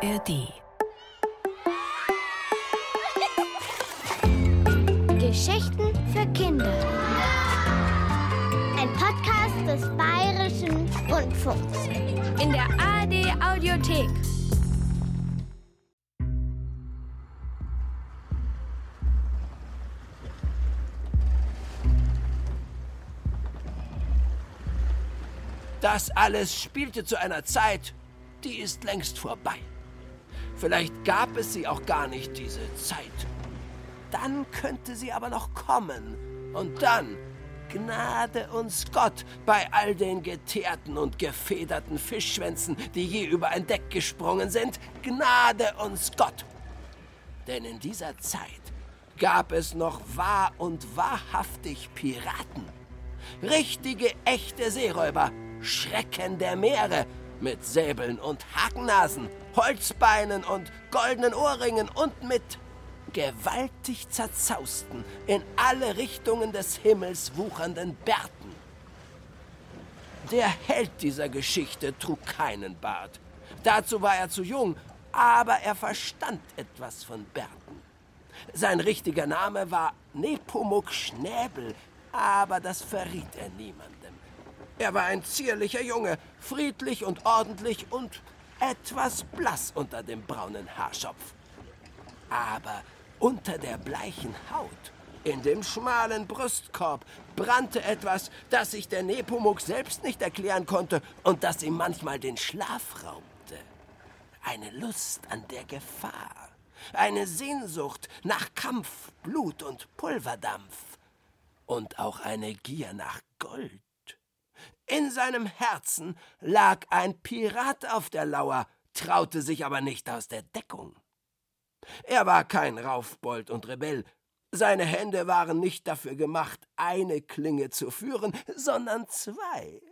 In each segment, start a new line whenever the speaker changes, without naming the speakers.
ARD.
Geschichten für Kinder. Ein Podcast des Bayerischen Rundfunks.
In der ARD Audiothek.
Das alles spielte zu einer Zeit, die ist längst vorbei. Vielleicht gab es sie auch gar nicht, diese Zeit. Dann könnte sie aber noch kommen. Und dann, Gnade uns Gott bei all den geteerten und gefederten Fischschwänzen, die je über ein Deck gesprungen sind, Gnade uns Gott. Denn in dieser Zeit gab es noch wahr und wahrhaftig Piraten. Richtige, echte Seeräuber, Schrecken der Meere, mit Säbeln und Hakennasen, Holzbeinen und goldenen Ohrringen und mit gewaltig zerzausten, in alle Richtungen des Himmels wuchernden Bärten. Der Held dieser Geschichte trug keinen Bart. Dazu war er zu jung, aber er verstand etwas von Bärten. Sein richtiger Name war Nepomuk Schnäbel, aber das verriet er niemandem. Er war ein zierlicher Junge, friedlich und ordentlich und etwas blass unter dem braunen Haarschopf. Aber unter der bleichen Haut, in dem schmalen Brustkorb, brannte etwas, das sich der Nepomuk selbst nicht erklären konnte und das ihm manchmal den Schlaf raubte. Eine Lust an der Gefahr, eine Sehnsucht nach Kampf, Blut und Pulverdampf und auch eine Gier nach Gold. In seinem Herzen lag ein Pirat auf der Lauer, traute sich aber nicht aus der Deckung. Er war kein Raufbold und Rebell. Seine Hände waren nicht dafür gemacht, eine Klinge zu führen, sondern zwei.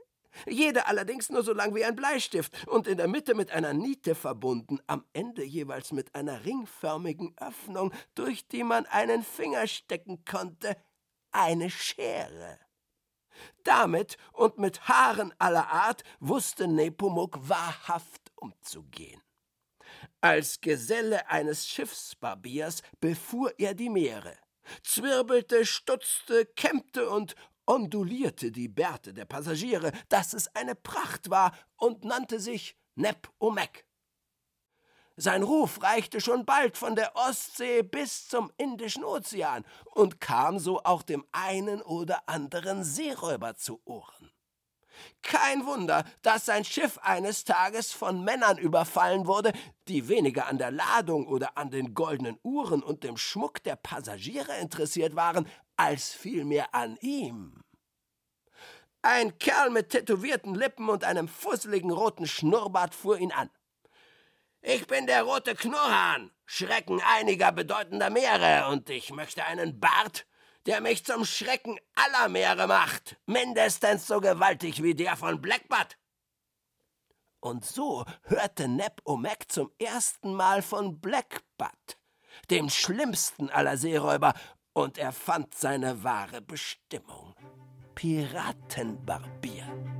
Jede allerdings nur so lang wie ein Bleistift und in der Mitte mit einer Niete verbunden, am Ende jeweils mit einer ringförmigen Öffnung, durch die man einen Finger stecken konnte, eine Schere. Damit und mit Haaren aller Art wusste Nepomuk wahrhaft umzugehen. Als Geselle eines Schiffsbarbiers befuhr er die Meere, zwirbelte, stutzte, kämmte und ondulierte die Bärte der Passagiere, dass es eine Pracht war und nannte sich Nep Omek. Sein Ruf reichte schon bald von der Ostsee bis zum Indischen Ozean und kam so auch dem einen oder anderen Seeräuber zu Ohren. Kein Wunder, dass sein Schiff eines Tages von Männern überfallen wurde, die weniger an der Ladung oder an den goldenen Uhren und dem Schmuck der Passagiere interessiert waren, als vielmehr an ihm. Ein Kerl mit tätowierten Lippen und einem fusseligen roten Schnurrbart fuhr ihn an. Ich bin der rote Knurrhahn, Schrecken einiger bedeutender Meere, und ich möchte einen Bart, der mich zum Schrecken aller Meere macht, mindestens so gewaltig wie der von Blackbutt. Und so hörte Neb Omek zum ersten Mal von Blackbutt, dem schlimmsten aller Seeräuber, und er fand seine wahre Bestimmung. Piratenbarbier.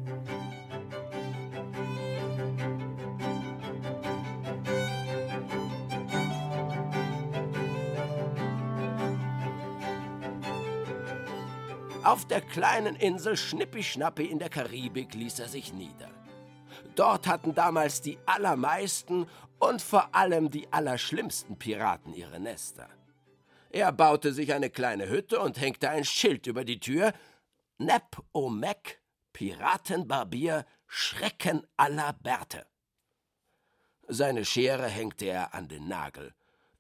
Auf der kleinen Insel Schnippi-Schnappi in der Karibik ließ er sich nieder. Dort hatten damals die allermeisten und vor allem die allerschlimmsten Piraten ihre Nester. Er baute sich eine kleine Hütte und hängte ein Schild über die Tür: Nep Omek, Piratenbarbier, Schrecken aller Bärte. Seine Schere hängte er an den Nagel.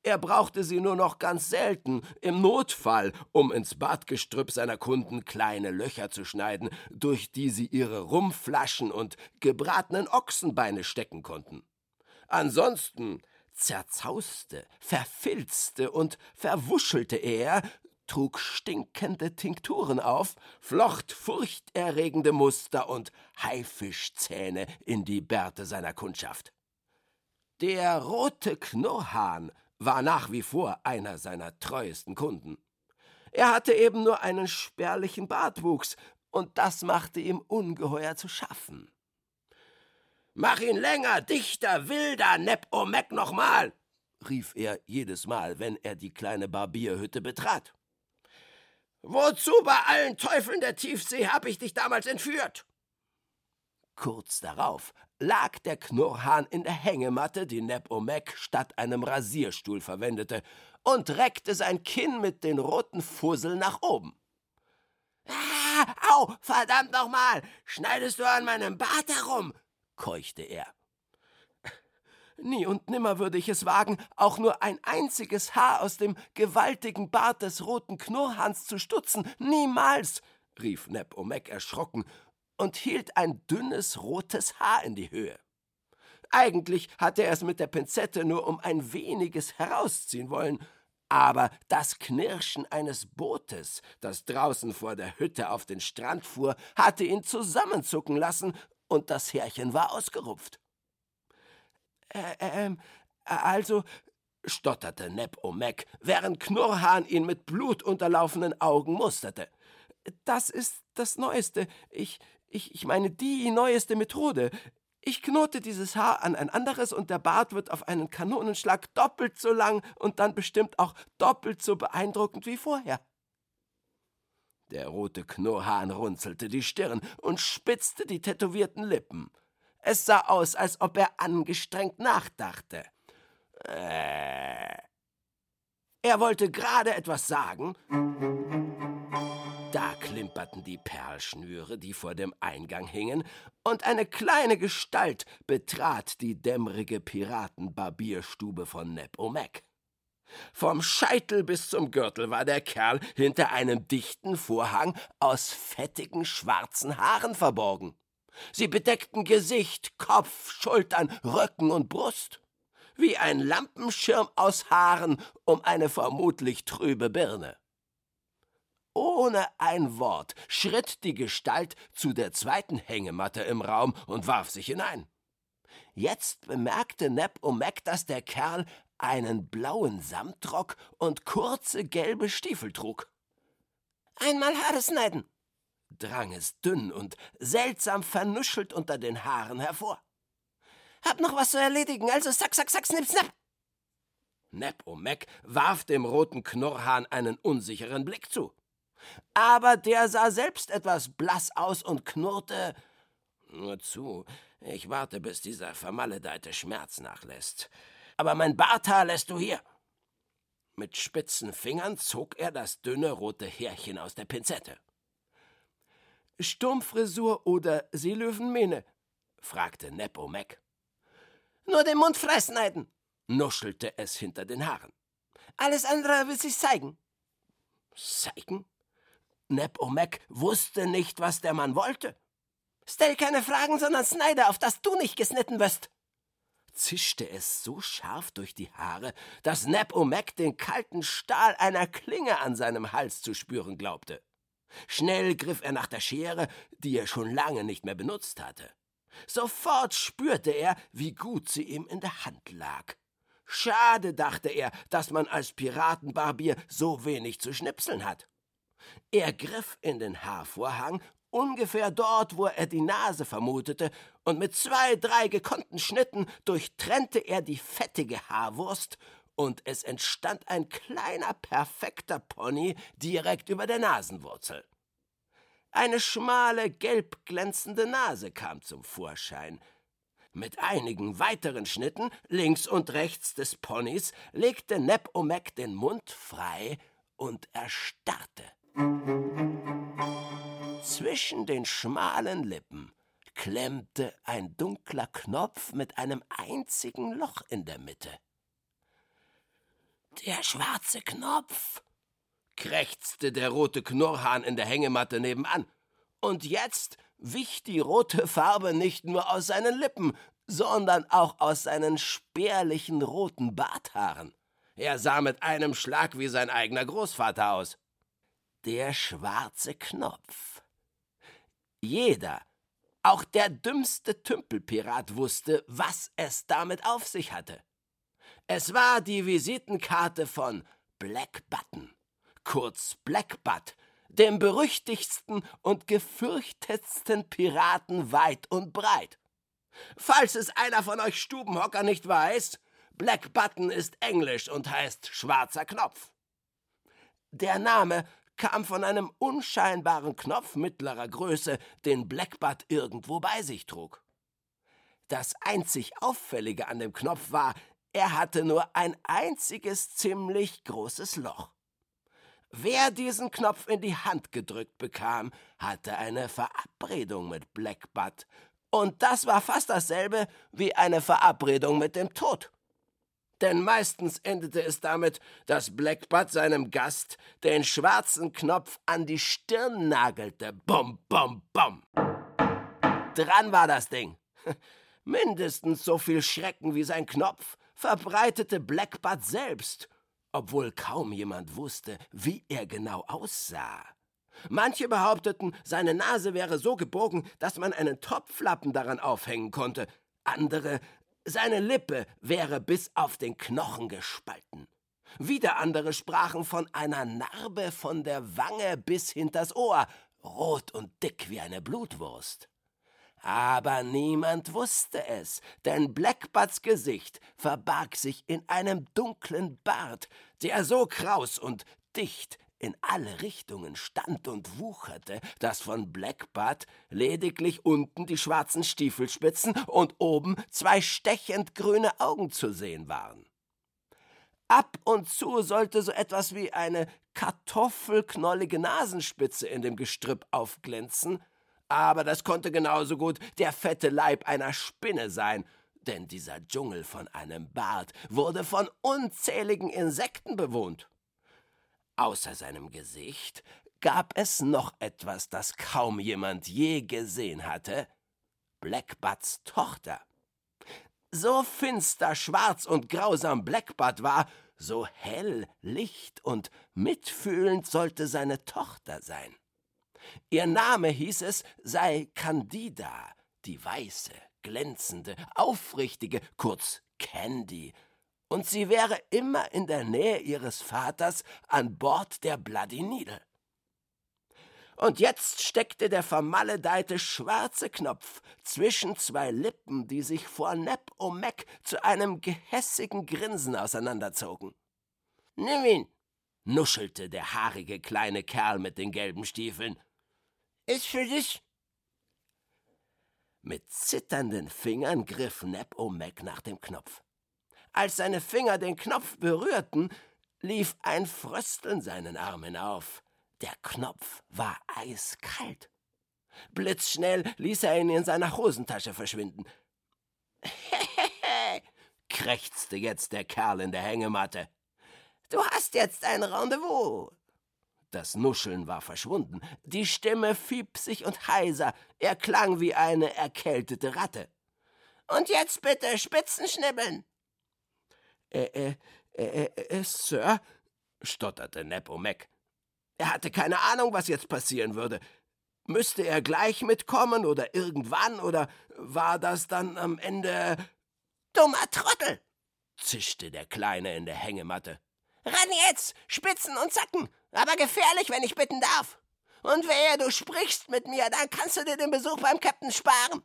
Er brauchte sie nur noch ganz selten, im Notfall, um ins Bartgestrüpp seiner Kunden kleine Löcher zu schneiden, durch die sie ihre Rumflaschen und gebratenen Ochsenbeine stecken konnten. Ansonsten zerzauste, verfilzte und verwuschelte er, trug stinkende Tinkturen auf, flocht furchterregende Muster und Haifischzähne in die Bärte seiner Kundschaft. Der rote Knurrhahn war nach wie vor einer seiner treuesten Kunden. Er hatte eben nur einen spärlichen Bartwuchs, und das machte ihm ungeheuer zu schaffen. Mach ihn länger, dichter, wilder, Nep Omek nochmal, rief er jedes Mal, wenn er die kleine Barbierhütte betrat. Wozu bei allen Teufeln der Tiefsee hab ich dich damals entführt? Kurz darauf lag der Knurrhahn in der Hängematte, die Nep Omek statt einem Rasierstuhl verwendete, und reckte sein Kinn mit den roten Fusseln nach oben. Ah, au, verdammt nochmal! Schneidest du an meinem Bart herum? keuchte er. Nie und nimmer würde ich es wagen, auch nur ein einziges Haar aus dem gewaltigen Bart des roten Knurrhahns zu stutzen. Niemals! rief Nep Omek erschrocken und hielt ein dünnes rotes Haar in die Höhe. Eigentlich hatte er es mit der Pinzette nur um ein weniges herausziehen wollen, aber das Knirschen eines Bootes, das draußen vor der Hütte auf den Strand fuhr, hatte ihn zusammenzucken lassen, und das Härchen war ausgerupft. Äh, ähm, also, stotterte Neb Omek, während Knurrhahn ihn mit blutunterlaufenden Augen musterte. Das ist das Neueste. Ich, ich, ich meine die neueste Methode. Ich knote dieses Haar an ein anderes und der Bart wird auf einen Kanonenschlag doppelt so lang und dann bestimmt auch doppelt so beeindruckend wie vorher. Der rote Knurrhahn runzelte die Stirn und spitzte die tätowierten Lippen. Es sah aus, als ob er angestrengt nachdachte. Äh. Er wollte gerade etwas sagen, da klimperten die Perlschnüre, die vor dem Eingang hingen, und eine kleine Gestalt betrat die dämmerige Piratenbarbierstube von Neb Omek. Vom Scheitel bis zum Gürtel war der Kerl hinter einem dichten Vorhang aus fettigen schwarzen Haaren verborgen. Sie bedeckten Gesicht, Kopf, Schultern, Rücken und Brust. Wie ein Lampenschirm aus Haaren um eine vermutlich trübe Birne. Ohne ein Wort schritt die Gestalt zu der zweiten Hängematte im Raum und warf sich hinein. Jetzt bemerkte Neb Omek, dass der Kerl einen blauen Samtrock und kurze gelbe Stiefel trug. Einmal Haare schneiden, drang es dünn und seltsam vernuschelt unter den Haaren hervor. Hab noch was zu erledigen, also sack, sack, sack, snip, snap. Neb Omek warf dem roten Knurrhahn einen unsicheren Blick zu aber der sah selbst etwas blass aus und knurrte Nur zu, ich warte, bis dieser vermaledeite Schmerz nachlässt. Aber mein Barthaar lässt du hier. Mit spitzen Fingern zog er das dünne rote Härchen aus der Pinzette. Sturmfrisur oder Seelöwenmähne? fragte Neppo Mac. Nur den Mund freischneiden, nuschelte es hinter den Haaren. Alles andere will sich zeigen. Zeigen? Neb Omek wusste nicht, was der Mann wollte. Stell keine Fragen, sondern Snyder, auf dass du nicht gesnitten wirst. Zischte es so scharf durch die Haare, dass Neb Omek den kalten Stahl einer Klinge an seinem Hals zu spüren glaubte. Schnell griff er nach der Schere, die er schon lange nicht mehr benutzt hatte. Sofort spürte er, wie gut sie ihm in der Hand lag. Schade, dachte er, dass man als Piratenbarbier so wenig zu schnipseln hat. Er griff in den Haarvorhang, ungefähr dort, wo er die Nase vermutete, und mit zwei, drei gekonnten Schnitten durchtrennte er die fettige Haarwurst, und es entstand ein kleiner, perfekter Pony direkt über der Nasenwurzel. Eine schmale, gelb glänzende Nase kam zum Vorschein. Mit einigen weiteren Schnitten links und rechts des Ponys legte Neb Omek den Mund frei und erstarrte. Zwischen den schmalen Lippen klemmte ein dunkler Knopf mit einem einzigen Loch in der Mitte. Der schwarze Knopf, krächzte der rote Knurrhahn in der Hängematte nebenan. Und jetzt wich die rote Farbe nicht nur aus seinen Lippen, sondern auch aus seinen spärlichen roten Barthaaren. Er sah mit einem Schlag wie sein eigener Großvater aus der schwarze Knopf. Jeder, auch der dümmste Tümpelpirat wusste, was es damit auf sich hatte. Es war die Visitenkarte von Black Button, kurz Black Butt, dem berüchtigsten und gefürchtetsten Piraten weit und breit. Falls es einer von euch Stubenhocker nicht weiß, Black Button ist Englisch und heißt schwarzer Knopf. Der Name kam von einem unscheinbaren Knopf mittlerer Größe, den Blackbutt irgendwo bei sich trug. Das einzig Auffällige an dem Knopf war, er hatte nur ein einziges ziemlich großes Loch. Wer diesen Knopf in die Hand gedrückt bekam, hatte eine Verabredung mit Blackbutt, und das war fast dasselbe wie eine Verabredung mit dem Tod. Denn meistens endete es damit, dass Blackbutt seinem Gast den schwarzen Knopf an die Stirn nagelte. Bum, bum, bum. Dran war das Ding. Mindestens so viel Schrecken wie sein Knopf verbreitete Blackbutt selbst, obwohl kaum jemand wusste, wie er genau aussah. Manche behaupteten, seine Nase wäre so gebogen, dass man einen Topflappen daran aufhängen konnte. Andere, seine Lippe wäre bis auf den Knochen gespalten. Wieder andere sprachen von einer Narbe von der Wange bis hinters Ohr, rot und dick wie eine Blutwurst. Aber niemand wusste es, denn Blackbutts Gesicht verbarg sich in einem dunklen Bart, der so kraus und dicht in alle Richtungen stand und wucherte, dass von Blackbutt lediglich unten die schwarzen Stiefelspitzen und oben zwei stechend grüne Augen zu sehen waren. Ab und zu sollte so etwas wie eine kartoffelknollige Nasenspitze in dem Gestrüpp aufglänzen, aber das konnte genauso gut der fette Leib einer Spinne sein, denn dieser Dschungel von einem Bart wurde von unzähligen Insekten bewohnt. Außer seinem Gesicht gab es noch etwas, das kaum jemand je gesehen hatte. Blackbutts Tochter. So finster, schwarz und grausam Blackbutt war, so hell, licht und mitfühlend sollte seine Tochter sein. Ihr Name hieß es, sei Candida, die weiße, glänzende, aufrichtige, kurz Candy, und sie wäre immer in der Nähe ihres Vaters an Bord der Bloody Needle. Und jetzt steckte der vermaledeite schwarze Knopf zwischen zwei Lippen, die sich vor Nep Omek zu einem gehässigen Grinsen auseinanderzogen. Nimm ihn, nuschelte der haarige kleine Kerl mit den gelben Stiefeln. Ist für dich. Mit zitternden Fingern griff Nep Omek nach dem Knopf. Als seine Finger den Knopf berührten, lief ein Frösteln seinen Arm hinauf. Der Knopf war eiskalt. Blitzschnell ließ er ihn in seiner Hosentasche verschwinden. Hehehe, krächzte jetzt der Kerl in der Hängematte. Du hast jetzt ein Rendezvous. Das Nuscheln war verschwunden. Die Stimme fiepsig und heiser. Er klang wie eine erkältete Ratte. Und jetzt bitte Spitzen schnibbeln. Äh, äh, äh, Sir, stotterte Nepomek. Er hatte keine Ahnung, was jetzt passieren würde. Müsste er gleich mitkommen oder irgendwann oder war das dann am Ende. Dummer Trottel! zischte der Kleine in der Hängematte. Ran jetzt! Spitzen und Zacken! Aber gefährlich, wenn ich bitten darf! Und wehe, du sprichst mit mir, dann kannst du dir den Besuch beim Captain sparen!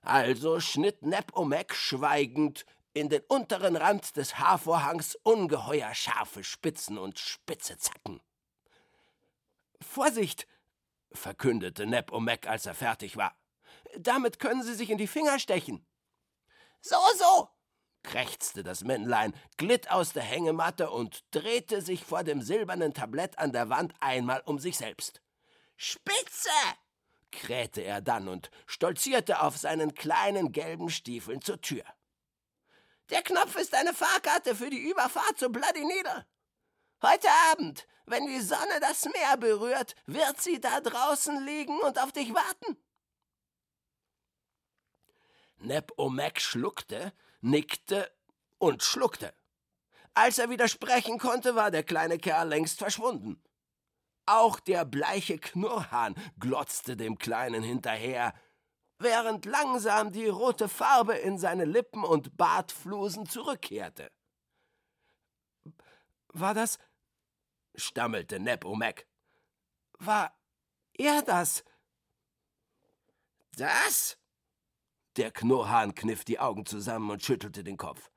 Also schnitt Nepomek schweigend in den unteren Rand des Haarvorhangs ungeheuer scharfe Spitzen und spitze Zacken. Vorsicht! verkündete Neb Omek, als er fertig war. Damit können Sie sich in die Finger stechen. So, so! krächzte das Männlein, glitt aus der Hängematte und drehte sich vor dem silbernen Tablett an der Wand einmal um sich selbst. Spitze! krähte er dann und stolzierte auf seinen kleinen gelben Stiefeln zur Tür. Der Knopf ist eine Fahrkarte für die Überfahrt zu Bloody Needle. Heute Abend, wenn die Sonne das Meer berührt, wird sie da draußen liegen und auf dich warten. Neb Omek schluckte, nickte und schluckte. Als er widersprechen konnte, war der kleine Kerl längst verschwunden. Auch der bleiche Knurrhahn glotzte dem Kleinen hinterher, während langsam die rote Farbe in seine Lippen und Bartflusen zurückkehrte. War das? stammelte Neb Omek. War er das? Das? Der Knurrhahn kniff die Augen zusammen und schüttelte den Kopf.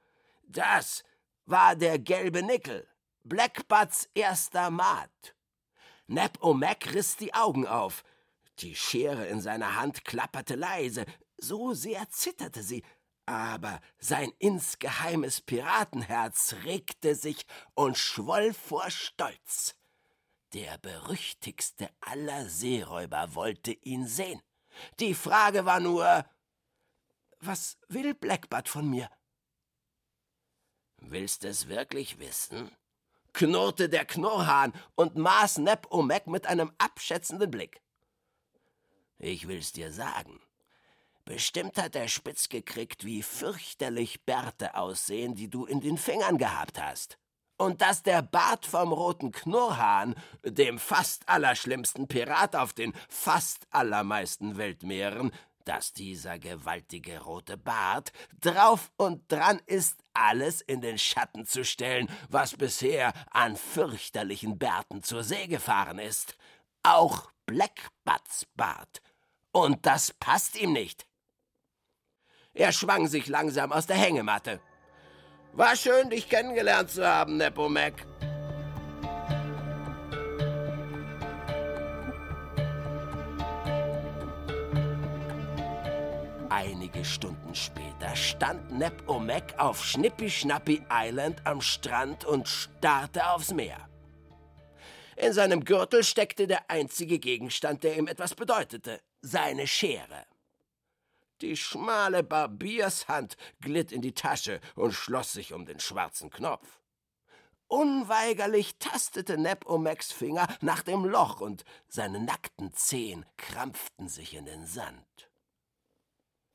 Das war der gelbe Nickel, Blackbutts erster Maat. Neb O'Mac riss die Augen auf. Die Schere in seiner Hand klapperte leise, so sehr zitterte sie, aber sein insgeheimes Piratenherz regte sich und schwoll vor Stolz. Der berüchtigste aller Seeräuber wollte ihn sehen. Die Frage war nur, was will Blackbutt von mir? Willst es wirklich wissen? knurrte der Knurrhahn und maß Neb O'Mac mit einem abschätzenden Blick. Ich will's dir sagen. Bestimmt hat er spitz gekriegt, wie fürchterlich Bärte aussehen, die du in den Fingern gehabt hast. Und dass der Bart vom roten Knurrhahn, dem fast allerschlimmsten Pirat auf den fast allermeisten Weltmeeren, dass dieser gewaltige rote Bart drauf und dran ist, alles in den Schatten zu stellen, was bisher an fürchterlichen Bärten zur See gefahren ist. Auch Blackbutts Bart. Und das passt ihm nicht. Er schwang sich langsam aus der Hängematte. War schön, dich kennengelernt zu haben, Nepomac. Einige Stunden später stand Nep O'Mac auf Schnippi-Schnappi Island am Strand und starrte aufs Meer. In seinem Gürtel steckte der einzige Gegenstand, der ihm etwas bedeutete, seine Schere. Die schmale Barbiershand glitt in die Tasche und schloss sich um den schwarzen Knopf. Unweigerlich tastete Neb O'Macs Finger nach dem Loch und seine nackten Zehen krampften sich in den Sand.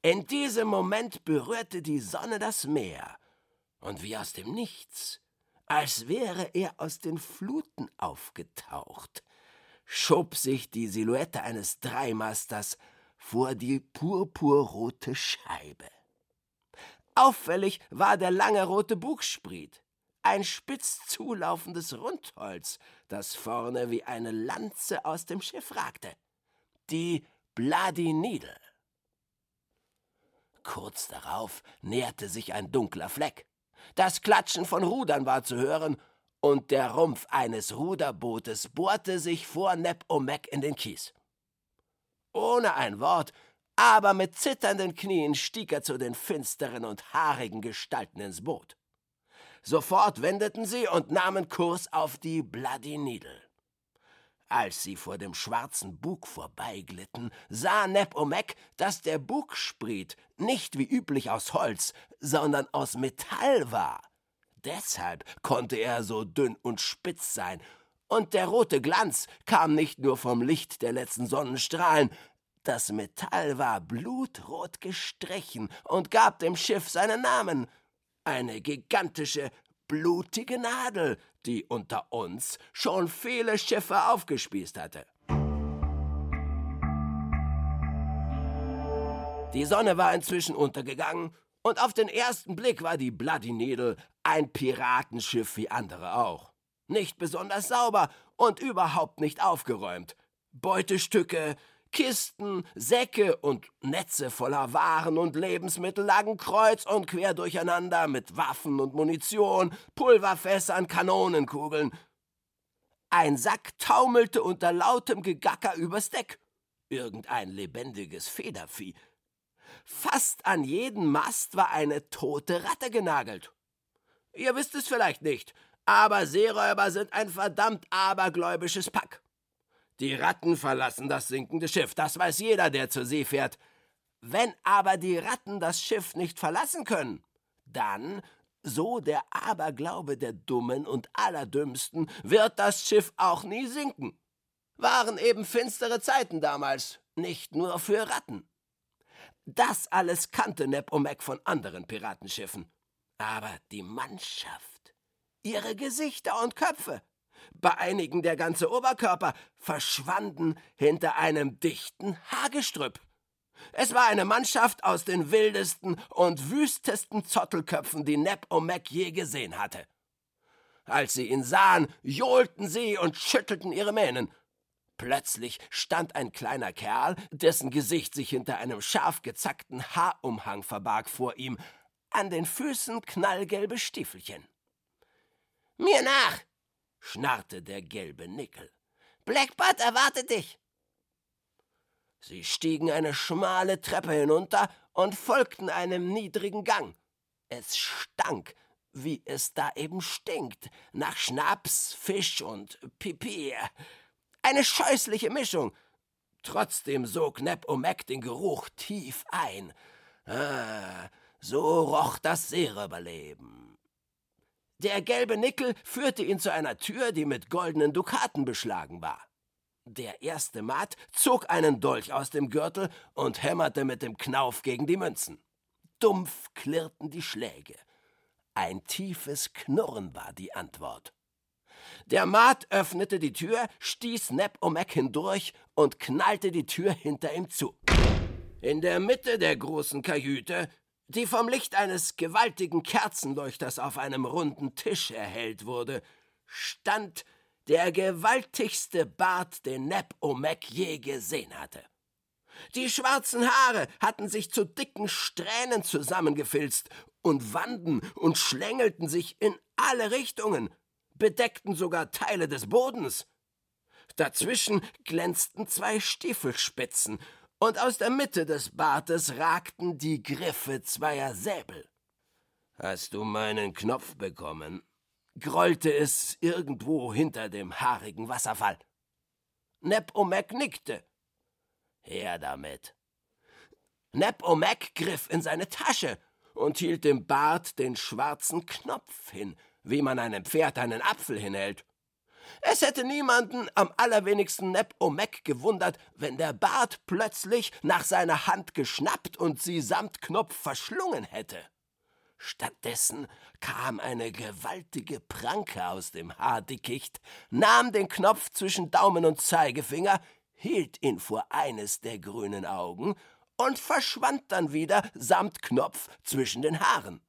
In diesem Moment berührte die Sonne das Meer, und wie aus dem Nichts, als wäre er aus den Fluten aufgetaucht, schob sich die Silhouette eines Dreimasters vor die purpurrote Scheibe. Auffällig war der lange rote Bugspriet, ein spitz zulaufendes Rundholz, das vorne wie eine Lanze aus dem Schiff ragte. Die Bloody Needle. Kurz darauf näherte sich ein dunkler Fleck. Das Klatschen von Rudern war zu hören, und der Rumpf eines Ruderbootes bohrte sich vor Neb O'Mac in den Kies. Ohne ein Wort, aber mit zitternden Knien stieg er zu den finsteren und haarigen Gestalten ins Boot. Sofort wendeten sie und nahmen Kurs auf die Bloody Needle. Als sie vor dem schwarzen Bug vorbeiglitten, sah Neb O'Mac, dass der Bugspriet nicht wie üblich aus Holz, sondern aus Metall war. Deshalb konnte er so dünn und spitz sein, und der rote Glanz kam nicht nur vom Licht der letzten Sonnenstrahlen, das Metall war blutrot gestrichen und gab dem Schiff seinen Namen. Eine gigantische, blutige Nadel, die unter uns schon viele Schiffe aufgespießt hatte. Die Sonne war inzwischen untergegangen, und auf den ersten Blick war die Bloody Needle ein Piratenschiff wie andere auch. Nicht besonders sauber und überhaupt nicht aufgeräumt. Beutestücke, Kisten, Säcke und Netze voller Waren und Lebensmittel lagen kreuz und quer durcheinander mit Waffen und Munition, Pulverfässern, Kanonenkugeln. Ein Sack taumelte unter lautem Gegacker übers Deck. Irgendein lebendiges Federvieh. Fast an jeden Mast war eine tote Ratte genagelt. Ihr wisst es vielleicht nicht, aber Seeräuber sind ein verdammt abergläubisches Pack. Die Ratten verlassen das sinkende Schiff, das weiß jeder, der zur See fährt. Wenn aber die Ratten das Schiff nicht verlassen können, dann, so der Aberglaube der Dummen und Allerdümmsten, wird das Schiff auch nie sinken. Waren eben finstere Zeiten damals, nicht nur für Ratten. Das alles kannte Nepomac von anderen Piratenschiffen. Aber die Mannschaft, ihre Gesichter und Köpfe, bei einigen der ganze Oberkörper, verschwanden hinter einem dichten Hagestrüpp. Es war eine Mannschaft aus den wildesten und wüstesten Zottelköpfen, die Neb O'Mac je gesehen hatte. Als sie ihn sahen, johlten sie und schüttelten ihre Mähnen. Plötzlich stand ein kleiner Kerl, dessen Gesicht sich hinter einem scharf gezackten Haarumhang verbarg vor ihm, an den Füßen knallgelbe Stiefelchen. Mir nach! schnarrte der gelbe Nickel. Blackbot erwartet dich! Sie stiegen eine schmale Treppe hinunter und folgten einem niedrigen Gang. Es stank, wie es da eben stinkt, nach Schnaps, Fisch und Pipi. Eine scheußliche Mischung. Trotzdem sog Neb Omek den Geruch tief ein. Ah, so roch das Seeräuberleben. Der gelbe Nickel führte ihn zu einer Tür, die mit goldenen Dukaten beschlagen war. Der erste Mat zog einen Dolch aus dem Gürtel und hämmerte mit dem Knauf gegen die Münzen. Dumpf klirrten die Schläge. Ein tiefes Knurren war die Antwort. Der Maat öffnete die Tür, stieß Neb Omek hindurch und knallte die Tür hinter ihm zu. In der Mitte der großen Kajüte, die vom Licht eines gewaltigen Kerzenleuchters auf einem runden Tisch erhellt wurde, stand der gewaltigste Bart, den Neb Omek je gesehen hatte. Die schwarzen Haare hatten sich zu dicken Strähnen zusammengefilzt und wanden und schlängelten sich in alle Richtungen, bedeckten sogar Teile des Bodens. Dazwischen glänzten zwei Stiefelspitzen, und aus der Mitte des Bartes ragten die Griffe zweier Säbel. Hast du meinen Knopf bekommen? grollte es irgendwo hinter dem haarigen Wasserfall. Neb Omek nickte. Her damit. Neb Omek griff in seine Tasche und hielt dem Bart den schwarzen Knopf hin, wie man einem Pferd einen Apfel hinhält. Es hätte niemanden, am allerwenigsten Neb Omek, gewundert, wenn der Bart plötzlich nach seiner Hand geschnappt und sie samt Knopf verschlungen hätte. Stattdessen kam eine gewaltige Pranke aus dem Haardickicht, nahm den Knopf zwischen Daumen und Zeigefinger, hielt ihn vor eines der grünen Augen und verschwand dann wieder samt Knopf zwischen den Haaren.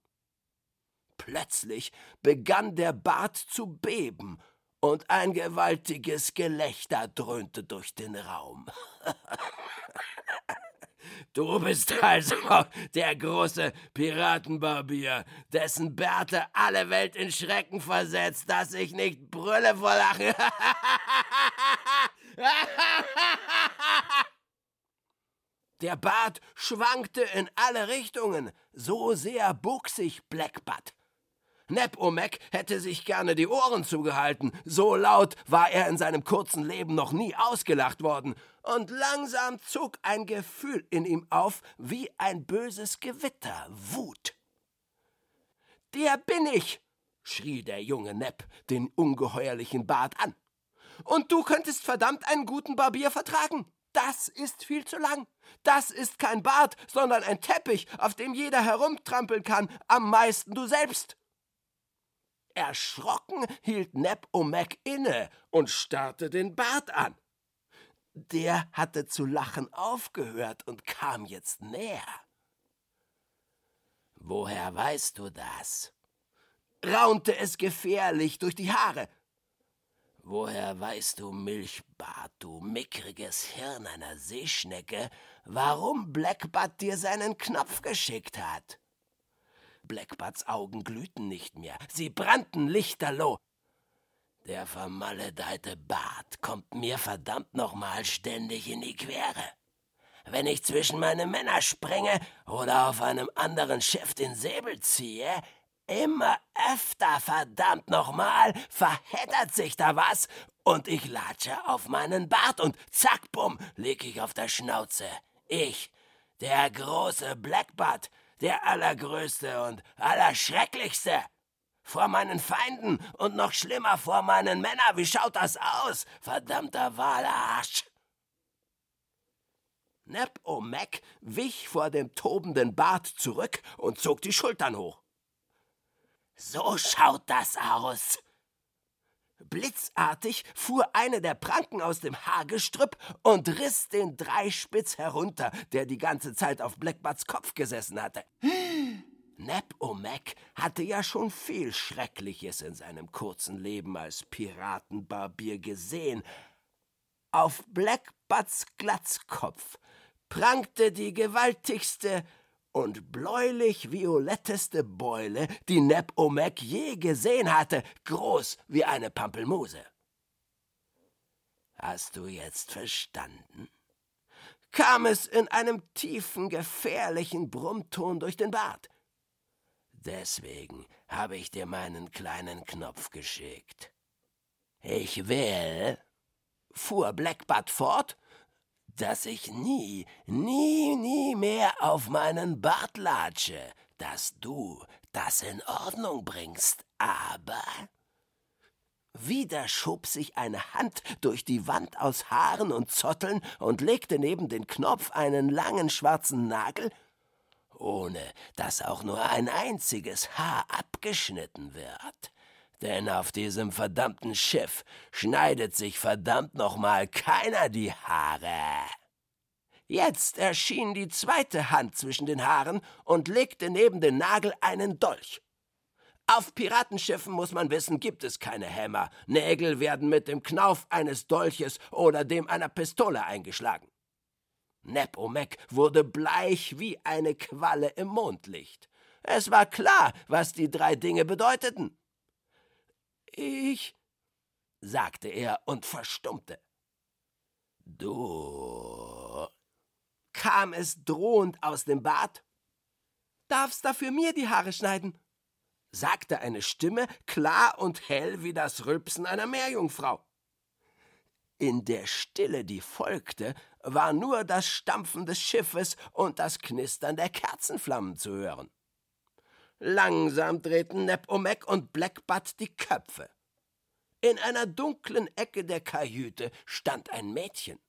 Plötzlich begann der Bart zu beben, und ein gewaltiges Gelächter dröhnte durch den Raum. Du bist also der große Piratenbarbier, dessen Bärte alle Welt in Schrecken versetzt, dass ich nicht brülle vor Lachen. Der Bart schwankte in alle Richtungen, so sehr bog sich Blackbutt. Nepomek hätte sich gerne die Ohren zugehalten, so laut war er in seinem kurzen Leben noch nie ausgelacht worden, und langsam zog ein Gefühl in ihm auf wie ein böses Gewitter, Wut. Der bin ich, schrie der junge Nepp den ungeheuerlichen Bart an. Und du könntest verdammt einen guten Barbier vertragen. Das ist viel zu lang. Das ist kein Bart, sondern ein Teppich, auf dem jeder herumtrampeln kann, am meisten du selbst. Erschrocken hielt Neb Omek inne und starrte den Bart an. Der hatte zu lachen aufgehört und kam jetzt näher. Woher weißt du das? raunte es gefährlich durch die Haare. Woher weißt du, Milchbart, du mickriges Hirn einer Seeschnecke, warum Blackbart dir seinen Knopf geschickt hat? Blackbutts Augen glühten nicht mehr, sie brannten lichterloh. Der vermaledeite Bart kommt mir verdammt nochmal ständig in die Quere. Wenn ich zwischen meine Männer springe oder auf einem anderen Schiff den Säbel ziehe, immer öfter verdammt nochmal verheddert sich da was und ich latsche auf meinen Bart und zack, bumm, lieg ich auf der Schnauze. Ich, der große Blackbutt, der allergrößte und allerschrecklichste. Vor meinen Feinden und noch schlimmer vor meinen Männern. Wie schaut das aus? Verdammter Walarsch! Neb O'Mac wich vor dem tobenden Bart zurück und zog die Schultern hoch. So schaut das aus, Blitzartig fuhr eine der Pranken aus dem Haargestrüpp und riss den Dreispitz herunter, der die ganze Zeit auf Blackbutts Kopf gesessen hatte. Neb O'Mac hatte ja schon viel Schreckliches in seinem kurzen Leben als Piratenbarbier gesehen, Auf Blackbutts Glatzkopf prangte die gewaltigste und bläulich-violetteste Beule, die Neb Omek je gesehen hatte, groß wie eine Pampelmuse. Hast du jetzt verstanden? kam es in einem tiefen, gefährlichen Brummton durch den Bart. Deswegen habe ich dir meinen kleinen Knopf geschickt. Ich will, fuhr Blackbutt fort, dass ich nie, nie, nie mehr auf meinen Bart latsche, dass du das in Ordnung bringst, aber wieder schob sich eine Hand durch die Wand aus Haaren und Zotteln und legte neben den Knopf einen langen schwarzen Nagel, ohne dass auch nur ein einziges Haar abgeschnitten wird. Denn auf diesem verdammten Schiff schneidet sich verdammt nochmal keiner die Haare. Jetzt erschien die zweite Hand zwischen den Haaren und legte neben den Nagel einen Dolch. Auf Piratenschiffen muss man wissen, gibt es keine Hämmer. Nägel werden mit dem Knauf eines Dolches oder dem einer Pistole eingeschlagen. Nepomek wurde bleich wie eine Qualle im Mondlicht. Es war klar, was die drei Dinge bedeuteten. Ich, sagte er und verstummte. Du, kam es drohend aus dem Bad. Darfst dafür mir die Haare schneiden? sagte eine Stimme, klar und hell wie das Rülpsen einer Meerjungfrau. In der Stille, die folgte, war nur das Stampfen des Schiffes und das Knistern der Kerzenflammen zu hören. Langsam drehten Nepomek und Blackbutt die Köpfe. In einer dunklen Ecke der Kajüte stand ein Mädchen.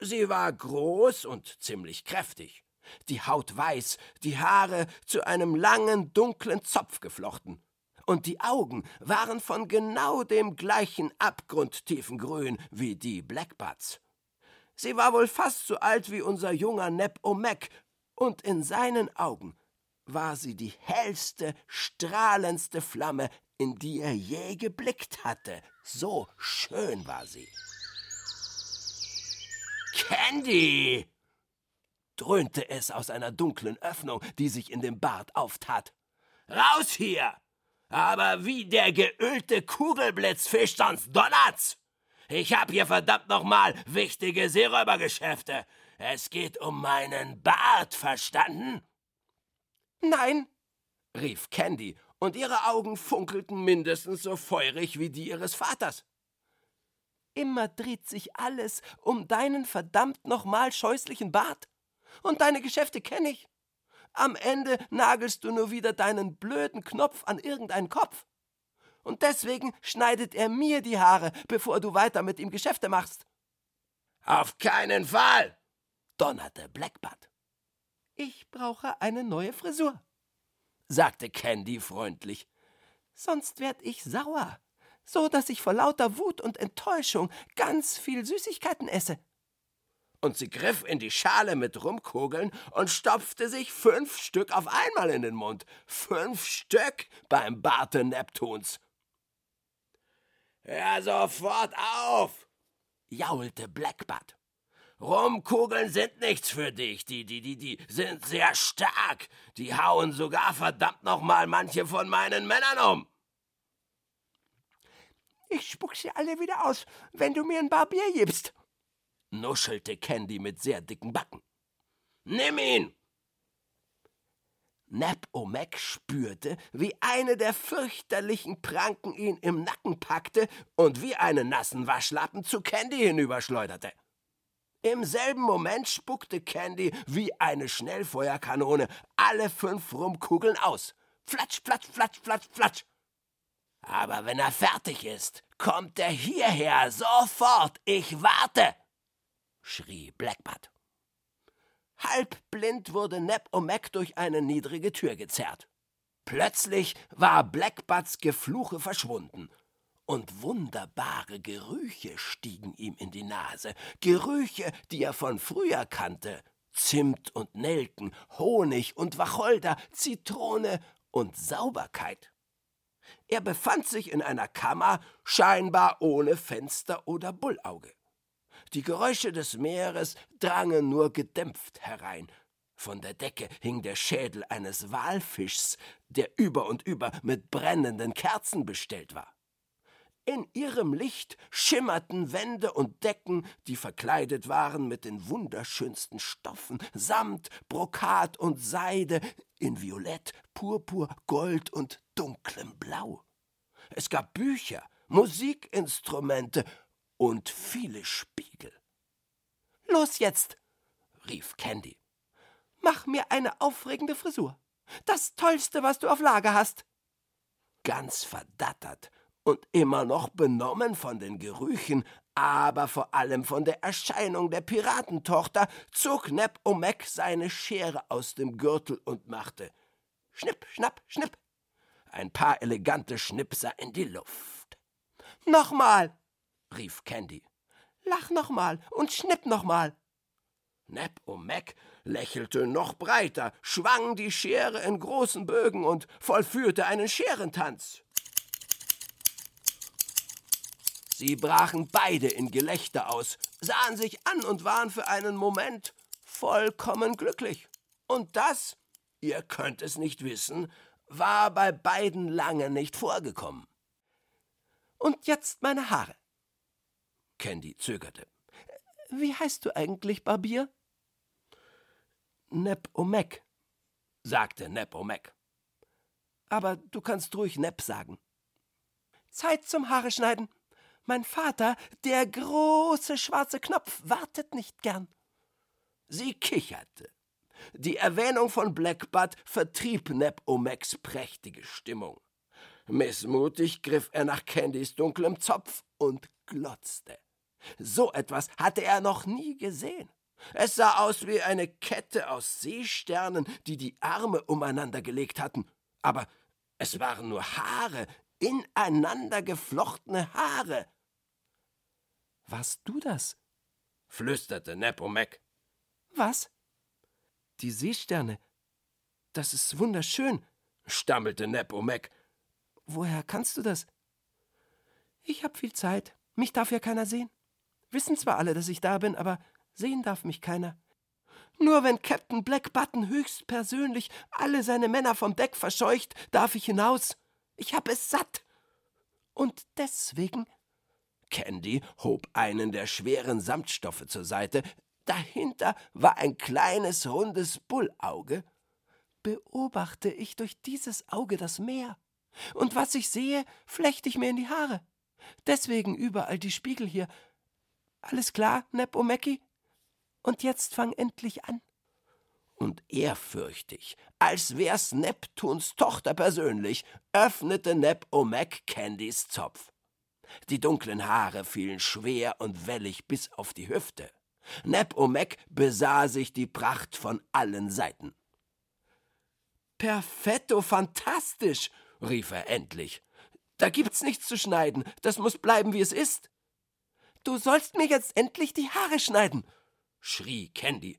Sie war groß und ziemlich kräftig die Haut weiß, die Haare zu einem langen, dunklen Zopf geflochten. Und die Augen waren von genau dem gleichen abgrundtiefen Grün wie die Blackbutts. Sie war wohl fast so alt wie unser junger Neb Omek, und in seinen Augen war sie die hellste, strahlendste Flamme, in die er je geblickt hatte. So schön war sie. Candy! dröhnte es aus einer dunklen Öffnung, die sich in dem Bart auftat. Raus hier! Aber wie der geölte Kugelblitzfisch, sonst donnert's! Ich hab hier verdammt nochmal wichtige Seeräubergeschäfte. Es geht um meinen Bart, verstanden? Nein, rief Candy, und ihre Augen funkelten mindestens so feurig wie die ihres Vaters. Immer dreht sich alles um deinen verdammt nochmal scheußlichen Bart. Und deine Geschäfte kenne ich. Am Ende nagelst du nur wieder deinen blöden Knopf an irgendeinen Kopf. Und deswegen schneidet er mir die Haare, bevor du weiter mit ihm Geschäfte machst. Auf keinen Fall, donnerte Blackbutt. Ich brauche eine neue Frisur, sagte Candy freundlich. Sonst werd ich sauer, so dass ich vor lauter Wut und Enttäuschung ganz viel Süßigkeiten esse und sie griff in die Schale mit Rumkugeln und stopfte sich fünf Stück auf einmal in den Mund. Fünf Stück beim Barte Neptuns. Hör sofort auf! jaulte Blackbutt. Rumkugeln sind nichts für dich. Die, die, die, die sind sehr stark. Die hauen sogar verdammt nochmal manche von meinen Männern um. Ich spuck sie alle wieder aus, wenn du mir ein Barbier gibst, nuschelte Candy mit sehr dicken Backen. Nimm ihn! Neb Omek spürte, wie eine der fürchterlichen Pranken ihn im Nacken packte und wie einen nassen Waschlappen zu Candy hinüberschleuderte. Im selben Moment spuckte Candy wie eine Schnellfeuerkanone alle fünf Rumkugeln aus. Flatsch, flatsch, flatsch, flatsch, flatsch. Aber wenn er fertig ist, kommt er hierher sofort. Ich warte schrie Blackbutt. Halbblind wurde Neb Omek durch eine niedrige Tür gezerrt. Plötzlich war Blackbutts Gefluche verschwunden und wunderbare Gerüche stiegen ihm in die Nase, Gerüche, die er von früher kannte. Zimt und Nelken, Honig und Wacholder, Zitrone und Sauberkeit. Er befand sich in einer Kammer, scheinbar ohne Fenster oder Bullauge. Die Geräusche des Meeres drangen nur gedämpft herein. Von der Decke hing der Schädel eines Walfischs, der über und über mit brennenden Kerzen bestellt war. In ihrem Licht schimmerten Wände und Decken, die verkleidet waren mit den wunderschönsten Stoffen, Samt, Brokat und Seide, in Violett, Purpur, Gold und dunklem Blau. Es gab Bücher, Musikinstrumente und viele Spiegel. Los jetzt, rief Candy. Mach mir eine aufregende Frisur. Das Tollste, was du auf Lager hast. Ganz verdattert und immer noch benommen von den Gerüchen, aber vor allem von der Erscheinung der Piratentochter, zog Neb Omek seine Schere aus dem Gürtel und machte Schnipp, schnapp, schnipp. Ein paar elegante Schnipser in die Luft. Nochmal, rief Candy. Lach nochmal und schnipp nochmal. Neb Omek lächelte noch breiter, schwang die Schere in großen Bögen und vollführte einen Scherentanz. Sie brachen beide in Gelächter aus, sahen sich an und waren für einen Moment vollkommen glücklich. Und das, ihr könnt es nicht wissen, war bei beiden lange nicht vorgekommen. Und jetzt meine Haare. Candy zögerte. Wie heißt du eigentlich, Barbier? Nep Omek, sagte Nep Omek. Aber du kannst ruhig Nep sagen. Zeit zum Haare schneiden, mein Vater, der große schwarze Knopf, wartet nicht gern. Sie kicherte. Die Erwähnung von Blackbutt vertrieb Neb Omeks prächtige Stimmung. Missmutig griff er nach Candys dunklem Zopf und glotzte. So etwas hatte er noch nie gesehen. Es sah aus wie eine Kette aus Seesternen, die die Arme umeinander gelegt hatten. Aber es waren nur Haare, ineinander geflochtene Haare. Warst du das? flüsterte Nepomuk. Was? Die Seesterne. Das ist wunderschön, stammelte Nepomuk. Woher kannst du das? Ich hab viel Zeit. Mich darf ja keiner sehen. Wissen zwar alle, dass ich da bin, aber sehen darf mich keiner. Nur wenn Captain Black Button höchstpersönlich alle seine Männer vom Deck verscheucht, darf ich hinaus. Ich hab es satt. Und deswegen Candy hob einen der schweren Samtstoffe zur Seite. Dahinter war ein kleines, rundes Bullauge. Beobachte ich durch dieses Auge das Meer. Und was ich sehe, flechte ich mir in die Haare. Deswegen überall die Spiegel hier. Alles klar, Nep O'Mackie? Und jetzt fang endlich an. Und ehrfürchtig, als wär's Neptuns Tochter persönlich, öffnete Nep O'Mac Candys Zopf. Die dunklen Haare fielen schwer und wellig bis auf die Hüfte. Neb Omek besah sich die Pracht von allen Seiten. Perfetto, fantastisch, rief er endlich. Da gibt's nichts zu schneiden, das muss bleiben, wie es ist. Du sollst mir jetzt endlich die Haare schneiden, schrie Candy.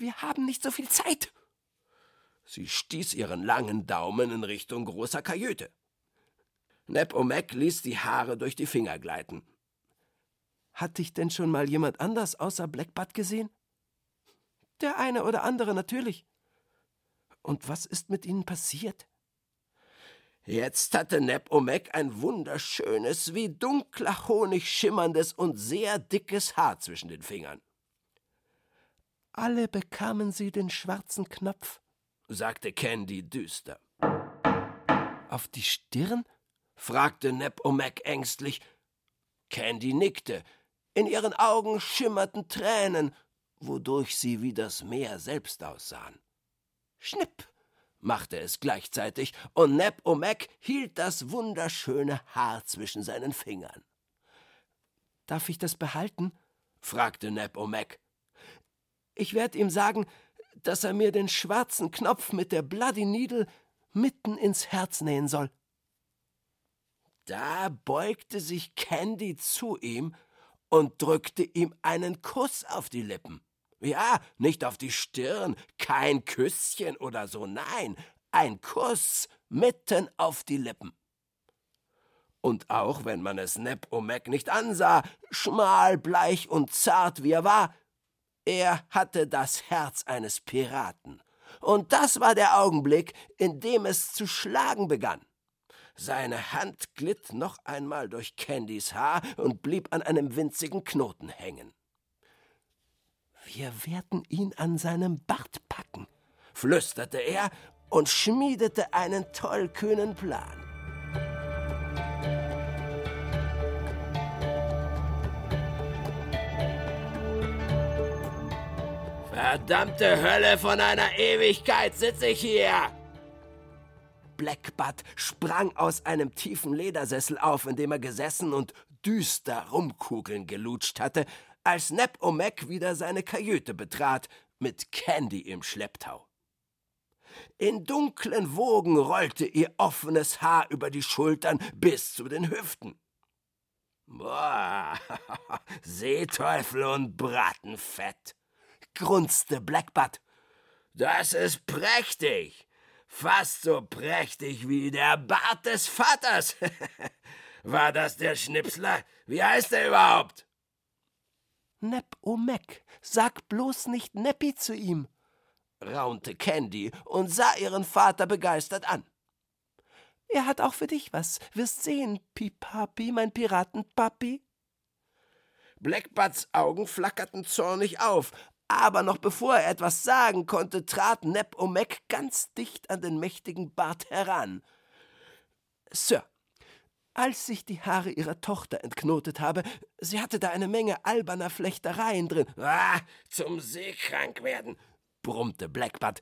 Wir haben nicht so viel Zeit. Sie stieß ihren langen Daumen in Richtung großer Kajüte. Neb Omek ließ die Haare durch die Finger gleiten. Hat dich denn schon mal jemand anders außer Blackbutt gesehen? Der eine oder andere natürlich. Und was ist mit ihnen passiert? Jetzt hatte Neb Omek ein wunderschönes, wie dunkler Honig schimmerndes und sehr dickes Haar zwischen den Fingern. Alle bekamen sie den schwarzen Knopf, sagte Candy düster. Auf die Stirn fragte Neb Omek ängstlich. Candy nickte. In ihren Augen schimmerten Tränen, wodurch sie wie das Meer selbst aussahen. Schnipp! machte es gleichzeitig, und Neb Omek hielt das wunderschöne Haar zwischen seinen Fingern. Darf ich das behalten? fragte Neb Omek. Ich werde ihm sagen, dass er mir den schwarzen Knopf mit der Bloody Needle mitten ins Herz nähen soll. Da beugte sich Candy zu ihm und drückte ihm einen Kuss auf die Lippen. Ja, nicht auf die Stirn, kein Küsschen oder so, nein, ein Kuss mitten auf die Lippen. Und auch wenn man es Nep-O-Mac nicht ansah, schmal, bleich und zart wie er war, er hatte das Herz eines Piraten. Und das war der Augenblick, in dem es zu schlagen begann. Seine Hand glitt noch einmal durch Candys Haar und blieb an einem winzigen Knoten hängen. Wir werden ihn an seinem Bart packen, flüsterte er und schmiedete einen tollkühnen Plan. Verdammte Hölle von einer Ewigkeit sitze ich hier! Blackbutt sprang aus einem tiefen Ledersessel auf, in dem er gesessen und düster Rumkugeln gelutscht hatte, als Nep O'Mac wieder seine Kajüte betrat, mit Candy im Schlepptau. In dunklen Wogen rollte ihr offenes Haar über die Schultern bis zu den Hüften. Boah, Seeteufel und Bratenfett, grunzte Blackbutt. Das ist prächtig. Fast so prächtig wie der Bart des Vaters. War das der Schnipsler? Wie heißt er überhaupt? Nep O'Mac, sag bloß nicht Neppi zu ihm, raunte Candy und sah ihren Vater begeistert an. Er hat auch für dich was. Wirst sehen, Pipapi, mein Piratenpapi. Blackbutts Augen flackerten zornig auf, aber noch bevor er etwas sagen konnte, trat Nep O'Mac ganz dicht an den mächtigen Bart heran. Sir, als ich die Haare ihrer Tochter entknotet habe, sie hatte da eine Menge alberner Flechtereien drin. Ah, zum Seekrank werden, brummte Blackbutt,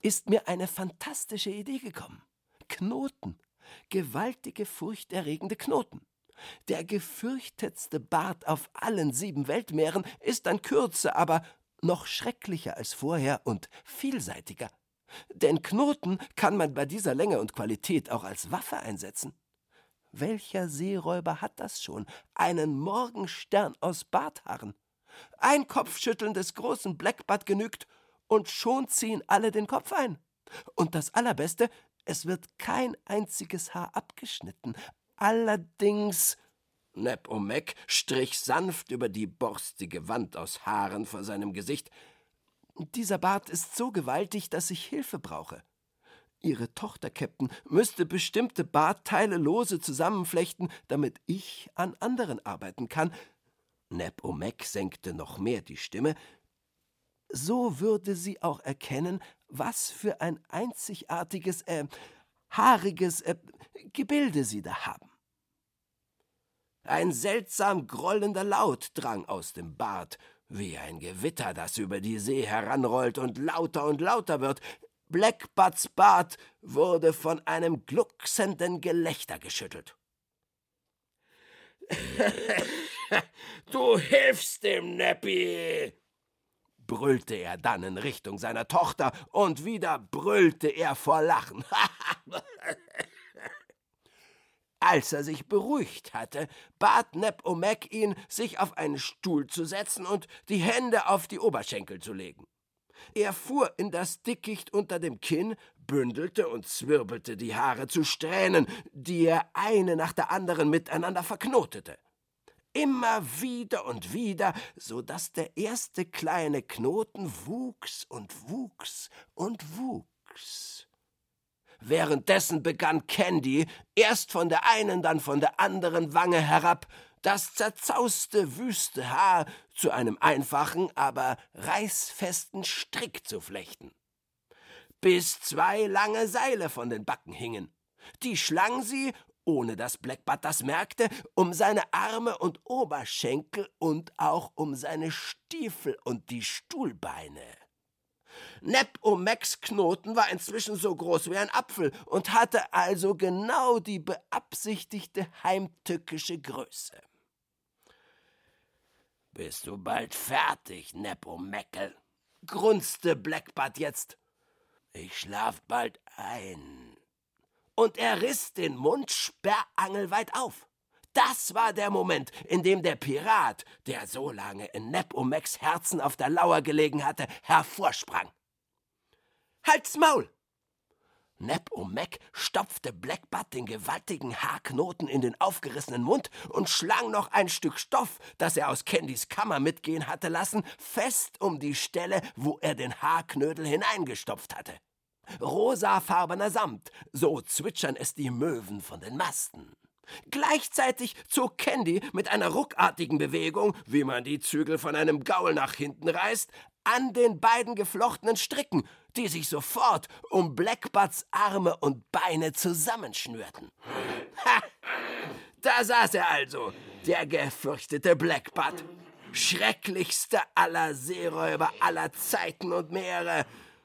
ist mir eine fantastische Idee gekommen. Knoten. Gewaltige, furchterregende Knoten. Der gefürchtetste Bart auf allen sieben Weltmeeren ist dann kürzer, aber noch schrecklicher als vorher und vielseitiger. Denn Knoten kann man bei dieser Länge und Qualität auch als Waffe einsetzen. Welcher Seeräuber hat das schon? Einen Morgenstern aus Barthaaren. Ein Kopfschütteln des großen Blackbutt genügt, und schon ziehen alle den Kopf ein. Und das Allerbeste, es wird kein einziges Haar abgeschnitten. Allerdings Nep O'Mac strich sanft über die borstige Wand aus Haaren vor seinem Gesicht. Dieser Bart ist so gewaltig, dass ich Hilfe brauche. Ihre Tochter, Captain, müsste bestimmte Bartteile lose zusammenflechten, damit ich an anderen arbeiten kann. Nep O'Mac senkte noch mehr die Stimme. So würde sie auch erkennen, was für ein einzigartiges, äh, haariges äh, Gebilde sie da haben. Ein seltsam grollender Laut drang aus dem Bart, wie ein Gewitter, das über die See heranrollt und lauter und lauter wird. Blackbutts Bart wurde von einem glucksenden Gelächter geschüttelt. du hilfst dem Neppi! brüllte er dann in Richtung seiner Tochter, und wieder brüllte er vor Lachen. Als er sich beruhigt hatte, bat Nep O'Mac ihn, sich auf einen Stuhl zu setzen und die Hände auf die Oberschenkel zu legen. Er fuhr in das Dickicht unter dem Kinn, bündelte und zwirbelte die Haare zu Strähnen, die er eine nach der anderen miteinander verknotete. Immer wieder und wieder, so dass der erste kleine Knoten wuchs und wuchs und wuchs. Währenddessen begann Candy, erst von der einen, dann von der anderen Wange herab, das zerzauste, wüste Haar zu einem einfachen, aber reißfesten Strick zu flechten. Bis zwei lange Seile von den Backen hingen. Die schlang sie, ohne dass Blackbutt das merkte, um seine Arme und Oberschenkel und auch um seine Stiefel und die Stuhlbeine. Nep O'Macs Knoten war inzwischen so groß wie ein Apfel und hatte also genau die beabsichtigte heimtückische Größe. Bist du bald fertig, Nep O'Mackel? grunzte Blackbutt jetzt. Ich schlaf bald ein. Und er riss den Mund sperrangelweit auf. Das war der Moment, in dem der Pirat, der so lange in Nep O'Macs Herzen auf der Lauer gelegen hatte, hervorsprang. Halt's Maul! Nep Mac stopfte Blackbutt den gewaltigen Haarknoten in den aufgerissenen Mund und schlang noch ein Stück Stoff, das er aus Candys Kammer mitgehen hatte lassen, fest um die Stelle, wo er den Haarknödel hineingestopft hatte. Rosafarbener Samt, so zwitschern es die Möwen von den Masten. Gleichzeitig zog Candy mit einer ruckartigen Bewegung, wie man die Zügel von einem Gaul nach hinten reißt, an den beiden geflochtenen Stricken, die sich sofort um Blackbutts Arme und Beine zusammenschnürten. Ha! Da saß er also, der gefürchtete Blackbutt. Schrecklichster aller Seeräuber aller Zeiten und Meere.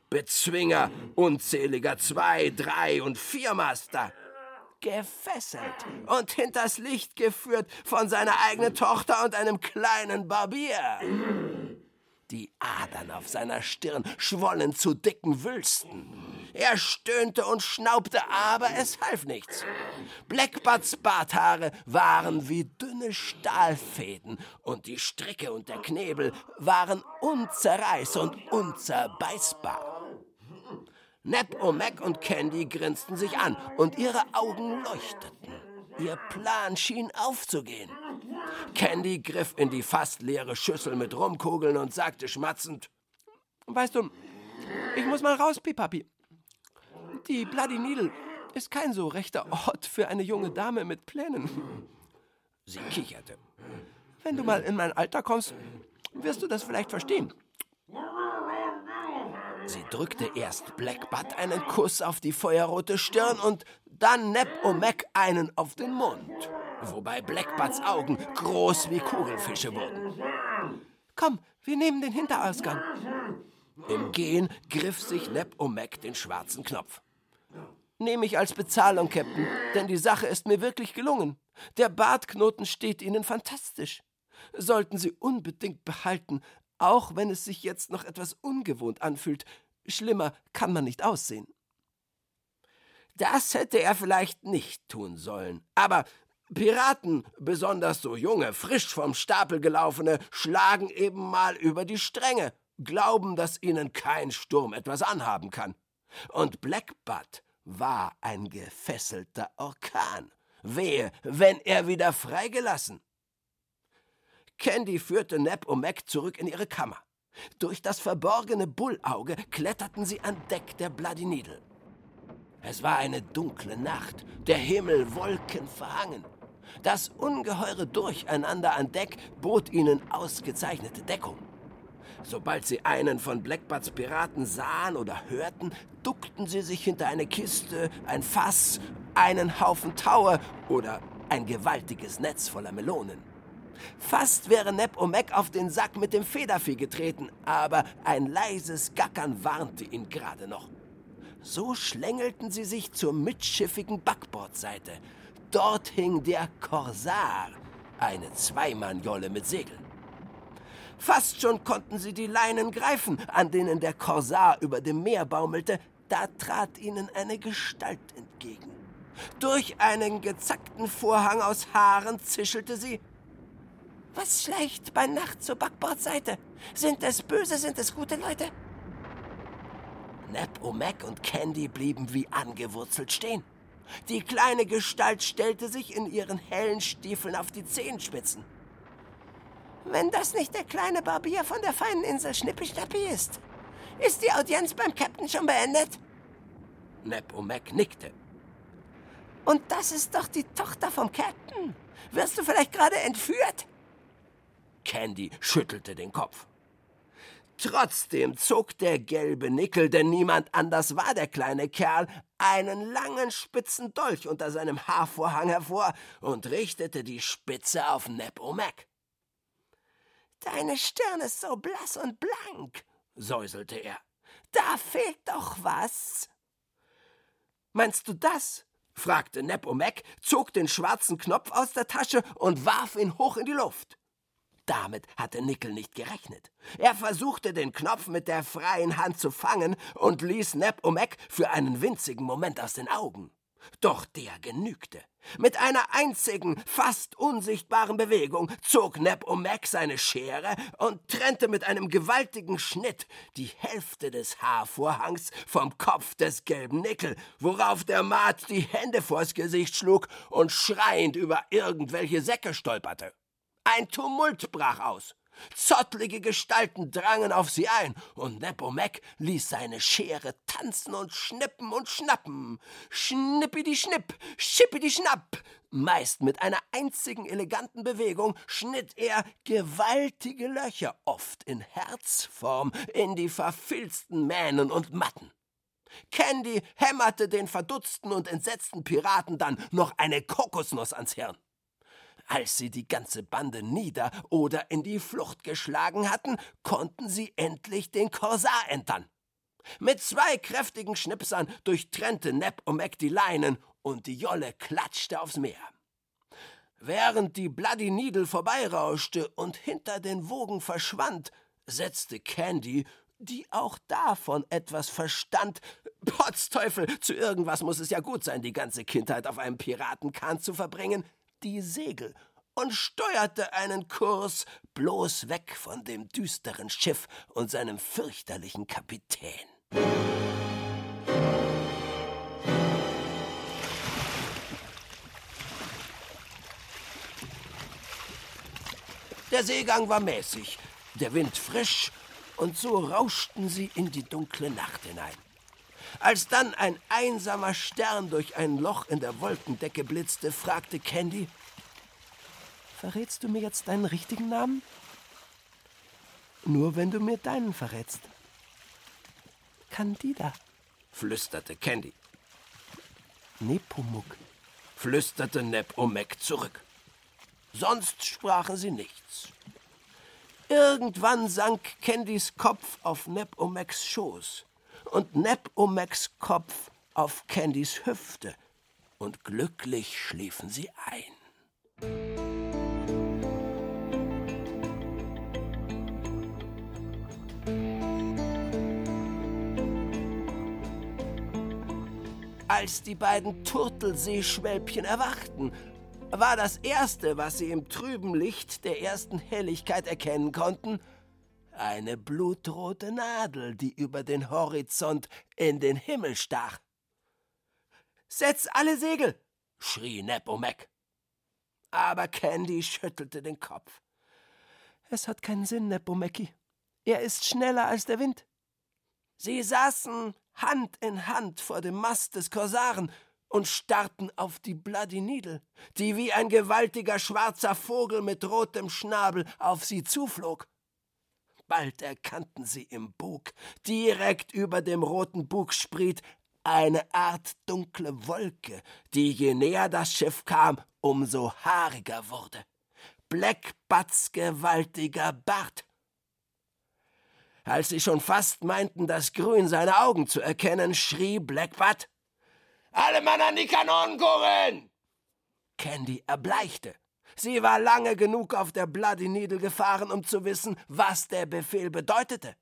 Bezwinger unzähliger Zwei-, Drei- und Viermaster gefesselt und hinters Licht geführt von seiner eigenen Tochter und einem kleinen Barbier. Die Adern auf seiner Stirn schwollen zu dicken Wülsten. Er stöhnte und schnaubte, aber es half nichts. Blackbutts Barthaare waren wie dünne Stahlfäden und die Stricke und der Knebel waren unzerreiß und unzerbeißbar. Nep, O'Mac und Candy grinsten sich an und ihre Augen leuchteten. Ihr Plan schien aufzugehen. Candy griff in die fast leere Schüssel mit Rumkugeln und sagte schmatzend: Weißt du, ich muss mal raus, Pipapi. Die Bloody Needle ist kein so rechter Ort für eine junge Dame mit Plänen. Sie kicherte. Wenn du mal in mein Alter kommst, wirst du das vielleicht verstehen. Sie drückte erst Blackbutt einen Kuss auf die feuerrote Stirn und dann Nep O'Mac einen auf den Mund, wobei Blackbutts Augen groß wie Kugelfische wurden. Komm, wir nehmen den Hinterausgang. Im Gehen griff sich Nep O'Mac den schwarzen Knopf. Nehme ich als Bezahlung, Captain, denn die Sache ist mir wirklich gelungen. Der Bartknoten steht Ihnen fantastisch. Sollten Sie unbedingt behalten, auch wenn es sich jetzt noch etwas ungewohnt anfühlt. Schlimmer kann man nicht aussehen. Das hätte er vielleicht nicht tun sollen. Aber Piraten, besonders so junge, frisch vom Stapel gelaufene, schlagen eben mal über die Stränge, glauben, dass ihnen kein Sturm etwas anhaben kann. Und Blackbutt war ein gefesselter Orkan. Wehe, wenn er wieder freigelassen. Candy führte Neb Mac zurück in ihre Kammer. Durch das verborgene Bullauge kletterten sie an Deck der Bloody Needle. Es war eine dunkle Nacht, der Himmel wolkenverhangen. Das ungeheure Durcheinander an Deck bot ihnen ausgezeichnete Deckung. Sobald sie einen von Blackbutts Piraten sahen oder hörten, duckten sie sich hinter eine Kiste, ein Fass, einen Haufen Taue oder ein gewaltiges Netz voller Melonen. Fast wäre Nep O'Mac auf den Sack mit dem Federvieh getreten, aber ein leises Gackern warnte ihn gerade noch. So schlängelten sie sich zur mitschiffigen Backbordseite. Dort hing der Korsar, eine Zweimannjolle mit Segeln. Fast schon konnten sie die Leinen greifen, an denen der Korsar über dem Meer baumelte, da trat ihnen eine Gestalt entgegen. Durch einen gezackten Vorhang aus Haaren zischelte sie was schleicht bei Nacht zur Backbordseite? Sind es böse, sind es gute Leute? Nep O'Mac und Candy blieben wie angewurzelt stehen. Die kleine Gestalt stellte sich in ihren hellen Stiefeln auf die Zehenspitzen. Wenn das nicht der kleine Barbier von der feinen Insel Schnippischnappi ist, ist die Audienz beim Captain schon beendet? Nep O'Mac nickte. Und das ist doch die Tochter vom Captain. Wirst du vielleicht gerade entführt? Candy schüttelte den Kopf. Trotzdem zog der gelbe Nickel, denn niemand anders war der kleine Kerl, einen langen spitzen Dolch unter seinem Haarvorhang hervor und richtete die Spitze auf Nep O'Mac. Deine Stirn ist so blass und blank, säuselte er. Da fehlt doch was. Meinst du das? fragte Nep O'Mac, zog den schwarzen Knopf aus der Tasche und warf ihn hoch in die Luft. Damit hatte Nickel nicht gerechnet. Er versuchte, den Knopf mit der freien Hand zu fangen und ließ Nep O'Mac für einen winzigen Moment aus den Augen. Doch der genügte. Mit einer einzigen, fast unsichtbaren Bewegung zog Neb Mac seine Schere und trennte mit einem gewaltigen Schnitt die Hälfte des Haarvorhangs vom Kopf des gelben Nickel, worauf der Maat die Hände vors Gesicht schlug und schreiend über irgendwelche Säcke stolperte. Ein Tumult brach aus. Zottlige Gestalten drangen auf sie ein, und Nepomuk ließ seine Schere tanzen und schnippen und schnappen. Schnippidi schnipp, schippidi schnapp. Meist mit einer einzigen eleganten Bewegung schnitt er gewaltige Löcher, oft in Herzform, in die verfilzten Mähnen und Matten. Candy hämmerte den verdutzten und entsetzten Piraten dann noch eine Kokosnuss ans Hirn. Als sie die ganze Bande nieder oder in die Flucht geschlagen hatten, konnten sie endlich den Korsar entern. Mit zwei kräftigen Schnipsern durchtrennte Neb Omek die Leinen und die Jolle klatschte aufs Meer. Während die Bloody Needle vorbeirauschte und hinter den Wogen verschwand, setzte Candy, die auch davon etwas verstand, Potzteufel, zu irgendwas muss es ja gut sein, die ganze Kindheit auf einem Piratenkahn zu verbringen, die Segel und steuerte einen Kurs bloß weg von dem düsteren Schiff und seinem fürchterlichen Kapitän. Der Seegang war mäßig, der Wind frisch, und so rauschten sie in die dunkle Nacht hinein. Als dann ein einsamer Stern durch ein Loch in der Wolkendecke blitzte, fragte Candy: Verrätst du mir jetzt deinen richtigen Namen? Nur wenn du mir deinen verrätst. Candida, flüsterte Candy. Nepomuk, flüsterte Neb Omek zurück. Sonst sprachen sie nichts. Irgendwann sank Candys Kopf auf Neb Omeks Schoß und Neb Omeks Kopf auf Candys Hüfte, und glücklich schliefen sie ein. Als die beiden Turtelseeschwälbchen erwachten, war das Erste, was sie im trüben Licht der ersten Helligkeit erkennen konnten, eine blutrote Nadel, die über den Horizont in den Himmel stach. Setz alle Segel! schrie Nepomuk. Aber Candy schüttelte den Kopf. Es hat keinen Sinn, Nepomeki. Er ist schneller als der Wind. Sie saßen Hand in Hand vor dem Mast des Korsaren und starrten auf die Bloody Needle, die wie ein gewaltiger schwarzer Vogel mit rotem Schnabel auf sie zuflog. Bald erkannten sie im Bug, direkt über dem roten Bugspriet, eine Art dunkle Wolke, die je näher das Schiff kam, umso haariger wurde. Blackbutts gewaltiger Bart. Als sie schon fast meinten, das Grün seiner Augen zu erkennen, schrie Blackbutt: Alle Mann an die Kanonenkugeln! Candy erbleichte. Sie war lange genug auf der Bloody Needle gefahren, um zu wissen, was der Befehl bedeutete.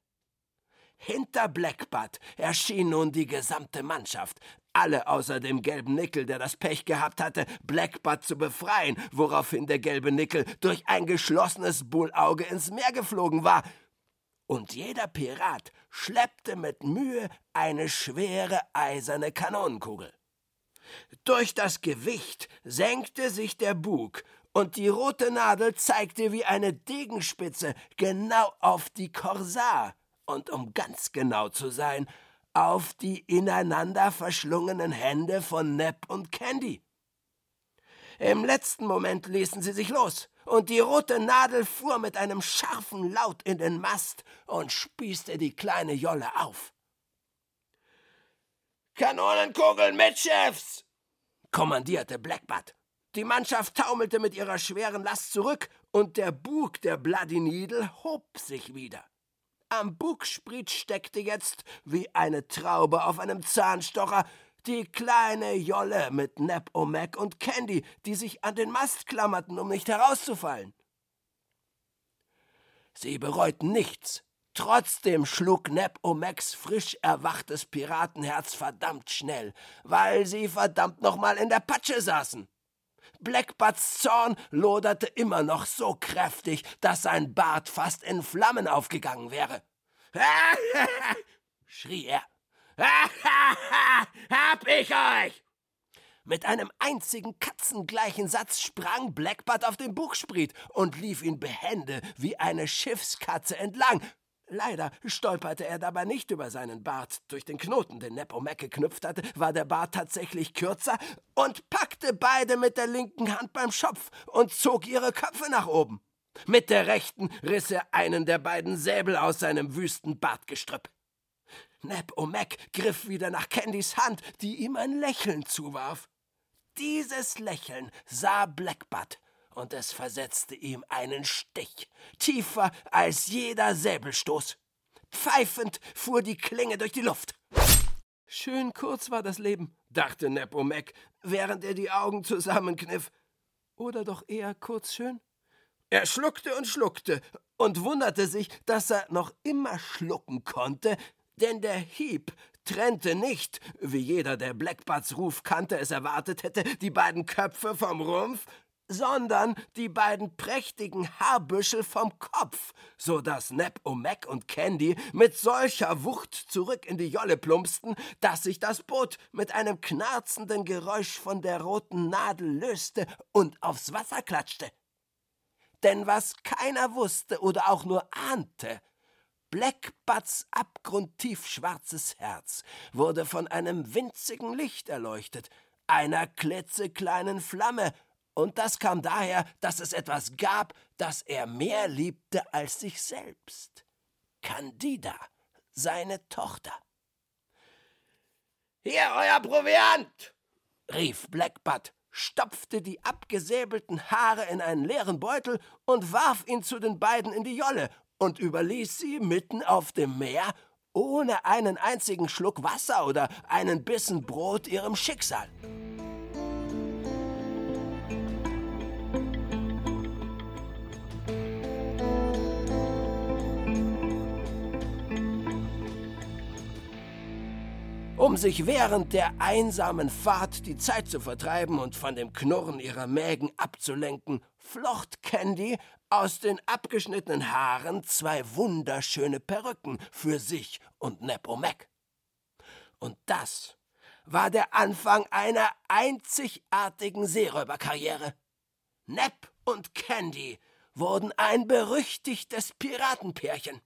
Hinter Blackbutt erschien nun die gesamte Mannschaft, alle außer dem gelben Nickel, der das Pech gehabt hatte, Blackbutt zu befreien, woraufhin der gelbe Nickel durch ein geschlossenes Bullauge ins Meer geflogen war. Und jeder Pirat schleppte mit Mühe eine schwere eiserne Kanonenkugel. Durch das Gewicht senkte sich der Bug, und die rote Nadel zeigte wie eine Degenspitze genau auf die Korsar und um ganz genau zu sein, auf die ineinander verschlungenen Hände von Neb und Candy. Im letzten Moment ließen sie sich los, und die rote Nadel fuhr mit einem scharfen Laut in den Mast und spießte die kleine Jolle auf. Kanonenkugeln mit Chefs! kommandierte Blackbutt. Die Mannschaft taumelte mit ihrer schweren Last zurück, und der Bug der Bloody Needle hob sich wieder. Am Bugspriet steckte jetzt, wie eine Traube auf einem Zahnstocher, die kleine Jolle mit Nep Omek und Candy, die sich an den Mast klammerten, um nicht herauszufallen. Sie bereuten nichts, Trotzdem schlug Neb Omex frisch erwachtes Piratenherz verdammt schnell, weil sie verdammt nochmal in der Patsche saßen. Blackbutts Zorn loderte immer noch so kräftig, dass sein Bart fast in Flammen aufgegangen wäre. schrie er. Hab ich euch! Mit einem einzigen katzengleichen Satz sprang Blackbutt auf den Buchspriet und lief ihn behende wie eine Schiffskatze entlang. Leider stolperte er dabei nicht über seinen Bart. Durch den Knoten, den Neppo Mac geknüpft hatte, war der Bart tatsächlich kürzer und packte beide mit der linken Hand beim Schopf und zog ihre Köpfe nach oben. Mit der rechten riss er einen der beiden Säbel aus seinem wüsten Bartgestrüpp. Neb O'Mac griff wieder nach Candys Hand, die ihm ein Lächeln zuwarf. Dieses Lächeln sah Blackbutt, und es versetzte ihm einen Stich, tiefer als jeder Säbelstoß. Pfeifend fuhr die Klinge durch die Luft. Schön kurz war das Leben, dachte Neb O'Mac, während er die Augen zusammenkniff. Oder doch eher kurz schön? Er schluckte und schluckte und wunderte sich, dass er noch immer schlucken konnte, denn der Hieb trennte nicht, wie jeder, der Blackbutts Ruf kannte, es erwartet hätte, die beiden Köpfe vom Rumpf, sondern die beiden prächtigen Haarbüschel vom Kopf, so dass Neb O'Mac und Candy mit solcher Wucht zurück in die Jolle plumpsten, dass sich das Boot mit einem knarzenden Geräusch von der roten Nadel löste und aufs Wasser klatschte. Denn was keiner wusste oder auch nur ahnte, Blackbutts abgrundtief schwarzes Herz wurde von einem winzigen Licht erleuchtet, einer klitzekleinen Flamme, und das kam daher, dass es etwas gab, das er mehr liebte als sich selbst. Candida, seine Tochter. Hier euer Proviant! rief Blackbutt, stopfte die abgesäbelten Haare in einen leeren Beutel und warf ihn zu den beiden in die Jolle und überließ sie mitten auf dem Meer ohne einen einzigen Schluck Wasser oder einen Bissen Brot ihrem Schicksal. Um sich während der einsamen Fahrt die Zeit zu vertreiben und von dem Knurren ihrer Mägen abzulenken, flocht Candy aus den abgeschnittenen Haaren zwei wunderschöne Perücken für sich und Nepomac. Und das war der Anfang einer einzigartigen Seeräuberkarriere. Nep und Candy wurden ein berüchtigtes Piratenpärchen.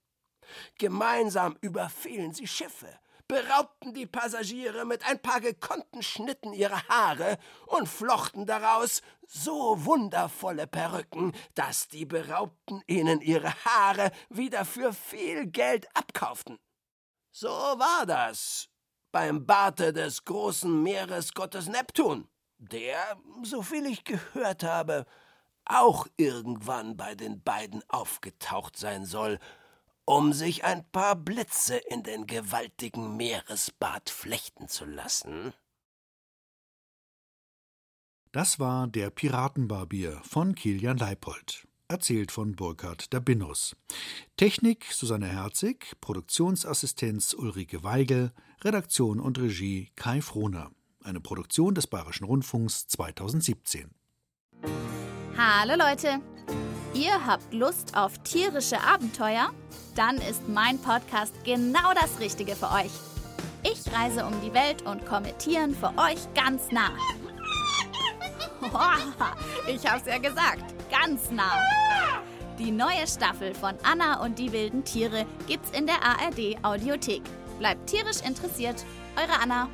Gemeinsam überfielen sie Schiffe, beraubten die Passagiere mit ein paar gekonnten Schnitten ihrer Haare und flochten daraus so wundervolle Perücken, dass die Beraubten ihnen ihre Haare wieder für viel Geld abkauften. So war das beim Barte des großen Meeresgottes Neptun, der, soviel ich gehört habe, auch irgendwann bei den beiden aufgetaucht sein soll um sich ein paar Blitze in den gewaltigen Meeresbad flechten zu lassen.
Das war der Piratenbarbier von Kilian Leipold, erzählt von Burkhard Dabinus. Technik Susanne Herzig, Produktionsassistenz Ulrike Weigel, Redaktion und Regie Kai Frohner. Eine Produktion des Bayerischen Rundfunks 2017.
Hallo Leute! Ihr habt Lust auf tierische Abenteuer? Dann ist mein Podcast genau das Richtige für euch. Ich reise um die Welt und komme Tieren für euch ganz nah. Ich hab's ja gesagt, ganz nah. Die neue Staffel von Anna und die wilden Tiere gibt's in der ARD Audiothek. Bleibt tierisch interessiert, eure Anna.